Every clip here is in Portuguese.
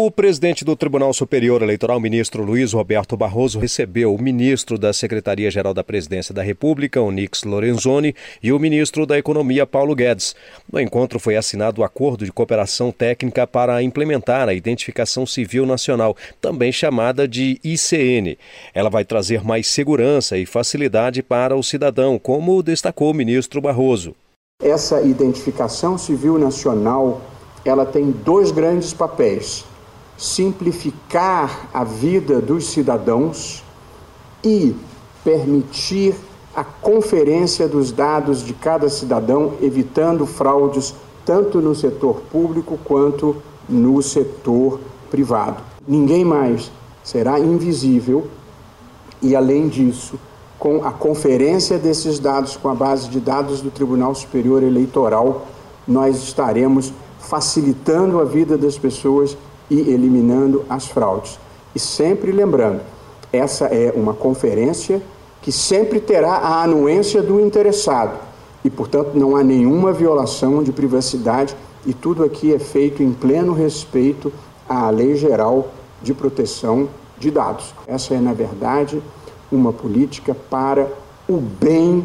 O presidente do Tribunal Superior Eleitoral, ministro Luiz Roberto Barroso, recebeu o ministro da Secretaria-Geral da Presidência da República, Onix Lorenzoni, e o ministro da Economia, Paulo Guedes. No encontro foi assinado o acordo de cooperação técnica para implementar a Identificação Civil Nacional, também chamada de ICN. Ela vai trazer mais segurança e facilidade para o cidadão, como destacou o ministro Barroso. Essa identificação civil nacional, ela tem dois grandes papéis simplificar a vida dos cidadãos e permitir a conferência dos dados de cada cidadão, evitando fraudes tanto no setor público quanto no setor privado. Ninguém mais será invisível e, além disso, com a conferência desses dados com a base de dados do Tribunal Superior Eleitoral, nós estaremos facilitando a vida das pessoas e eliminando as fraudes. E sempre lembrando, essa é uma conferência que sempre terá a anuência do interessado e, portanto, não há nenhuma violação de privacidade e tudo aqui é feito em pleno respeito à Lei Geral de Proteção de Dados. Essa é, na verdade, uma política para o bem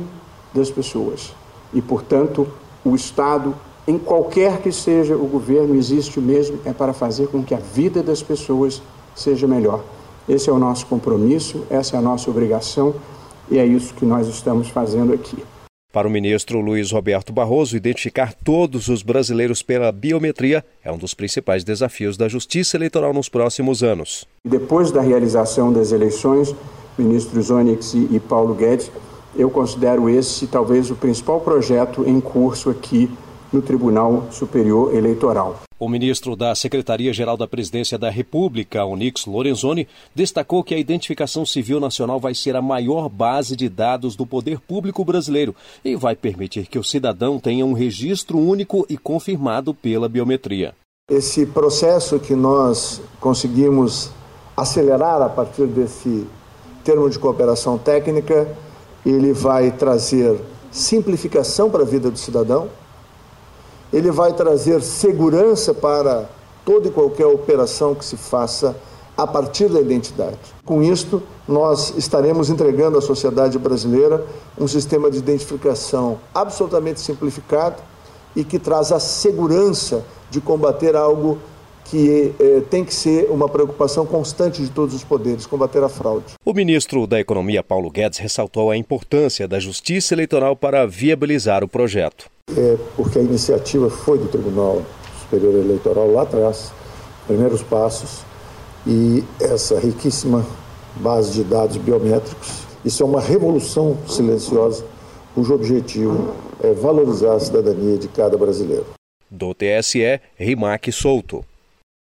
das pessoas e, portanto, o Estado em qualquer que seja o governo, existe mesmo, é para fazer com que a vida das pessoas seja melhor. Esse é o nosso compromisso, essa é a nossa obrigação e é isso que nós estamos fazendo aqui. Para o ministro Luiz Roberto Barroso, identificar todos os brasileiros pela biometria é um dos principais desafios da justiça eleitoral nos próximos anos. Depois da realização das eleições, ministros Onyx e Paulo Guedes, eu considero esse talvez o principal projeto em curso aqui no Tribunal Superior Eleitoral. O ministro da Secretaria-Geral da Presidência da República, Onix Lorenzoni, destacou que a identificação civil nacional vai ser a maior base de dados do poder público brasileiro e vai permitir que o cidadão tenha um registro único e confirmado pela biometria. Esse processo que nós conseguimos acelerar a partir desse termo de cooperação técnica, ele vai trazer simplificação para a vida do cidadão, ele vai trazer segurança para toda e qualquer operação que se faça a partir da identidade. Com isto, nós estaremos entregando à sociedade brasileira um sistema de identificação absolutamente simplificado e que traz a segurança de combater algo que eh, tem que ser uma preocupação constante de todos os poderes, combater a fraude. O ministro da Economia, Paulo Guedes, ressaltou a importância da justiça eleitoral para viabilizar o projeto é porque a iniciativa foi do Tribunal Superior Eleitoral lá atrás, primeiros passos, e essa riquíssima base de dados biométricos. Isso é uma revolução silenciosa cujo objetivo é valorizar a cidadania de cada brasileiro. Do TSE, Rimac Souto.